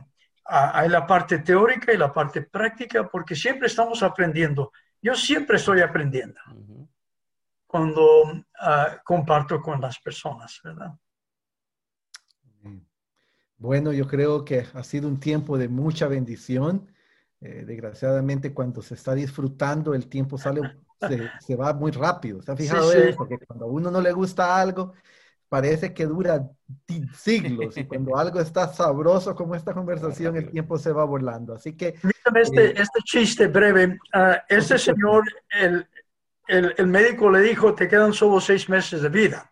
hay la parte teórica y la parte práctica, porque siempre estamos aprendiendo. Yo siempre estoy aprendiendo cuando ah, comparto con las personas, ¿verdad? Bueno, yo creo que ha sido un tiempo de mucha bendición. Eh, desgraciadamente, cuando se está disfrutando, el tiempo sale, se, va muy rápido. ¿Se ha fijado eso? Porque cuando a uno no le gusta algo, parece que dura siglos. Y cuando algo está sabroso como esta conversación, el tiempo se va volando. Así que... Este, eh, este chiste breve. Uh, este señor, el, el, médico le dijo, te quedan solo seis meses de vida,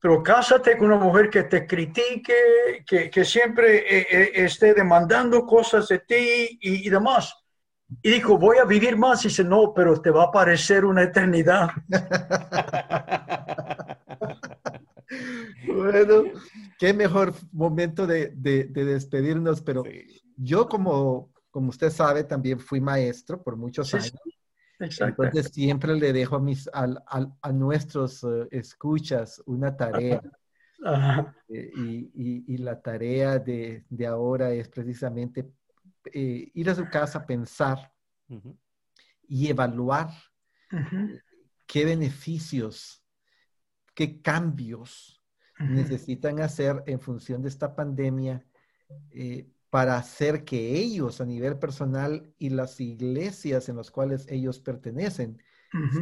pero cásate con una mujer que te critique, que, siempre eh, eh, esté demandando cosas de ti y, demás. Y dijo, voy a vivir más. Y dice, no, pero te va a parecer una eternidad. [LAUGHS] bueno, qué mejor momento de, despedirnos, pero yo como, como usted sabe, también fui maestro por muchos años. Exacto. Entonces siempre le dejo a, mis, a, a, nuestros eh, escuchas una tarea. Eh, y, y, la tarea de, de ahora es precisamente eh, ir a su casa, pensar y evaluar qué beneficios, qué cambios necesitan hacer en función de esta pandemia eh, para hacer que ellos a nivel personal y las iglesias en las cuales ellos pertenecen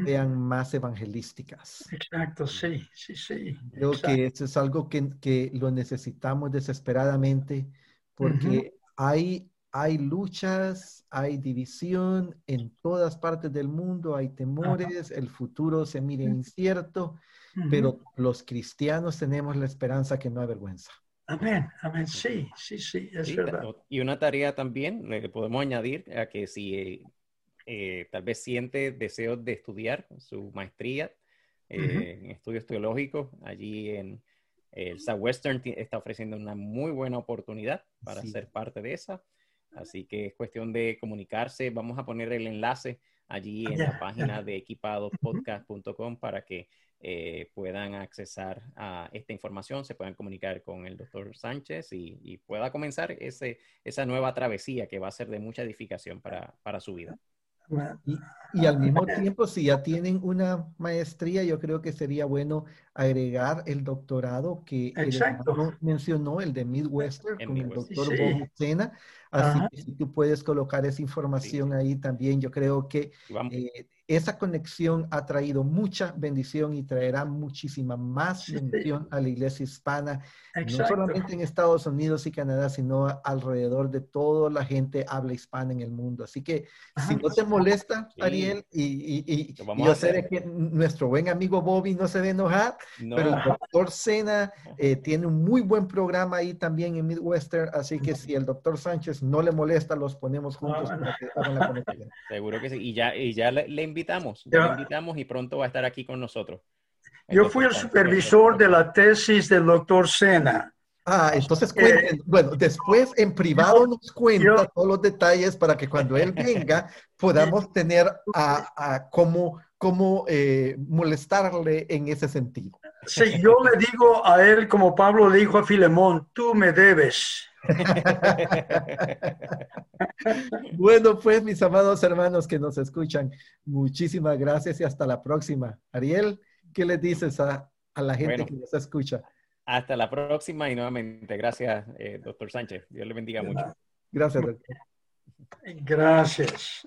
sean más evangelísticas. Exacto, sí, sí, sí. Creo que eso es algo que, que, lo necesitamos desesperadamente porque hay hay luchas, hay división en todas partes del mundo, hay temores, el futuro se mira incierto, pero los cristianos tenemos la esperanza que no hay vergüenza. Amén, amén, sí, sí, sí, es verdad. Y una tarea también, le podemos añadir a que si eh, tal vez siente deseos de estudiar su maestría eh, en estudios teológicos, allí en el Southwestern está ofreciendo una muy buena oportunidad para ser parte de esa. Así que es cuestión de comunicarse. Vamos a poner el enlace allí en la página de equipadospodcast.com para que eh, puedan accesar a esta información, se puedan comunicar con el doctor Sánchez y, pueda comenzar ese, esa nueva travesía que va a ser de mucha edificación para, para su vida. Y, al mismo tiempo, si ya tienen una maestría, yo creo que sería bueno agregar el doctorado que mencionó, el de Midwestern, con el doctor Bob Así que si tú puedes colocar esa información ahí también, yo creo que eh, esa conexión ha traído mucha bendición y traerá muchísima más bendición a la iglesia hispana, no solamente en Estados Unidos y Canadá, sino alrededor de toda la gente habla hispana en el mundo. Así que si no te molesta, Ariel, y, yo sé que nuestro buen amigo Bobby no se ve enojar, pero el [LAUGHS] doctor Sena eh, tiene un muy buen programa ahí también en Midwestern, así que si el doctor Sánchez no le molesta, los ponemos juntos para que hagan la. [LAUGHS] Seguro que sí, y ya, y ya le, le invitamos, le invitamos y pronto va a estar aquí con nosotros. Yo fui el supervisor de la tesis del doctor Sena. Ah, entonces cuenten, bueno, después en privado nos cuenta todos los detalles para que cuando él venga podamos tener a, a cómo, cómo eh, molestarle en ese sentido. Sí, yo le digo a él como Pablo le dijo a Filemón, tú me debes. [LAUGHS] bueno, pues mis amados hermanos que nos escuchan, muchísimas gracias y hasta la próxima. Ariel, ¿qué le dices a, la gente que nos escucha? Hasta la próxima y nuevamente gracias, eh, doctor Sánchez. Dios le bendiga mucho. Gracias, doctor. Gracias.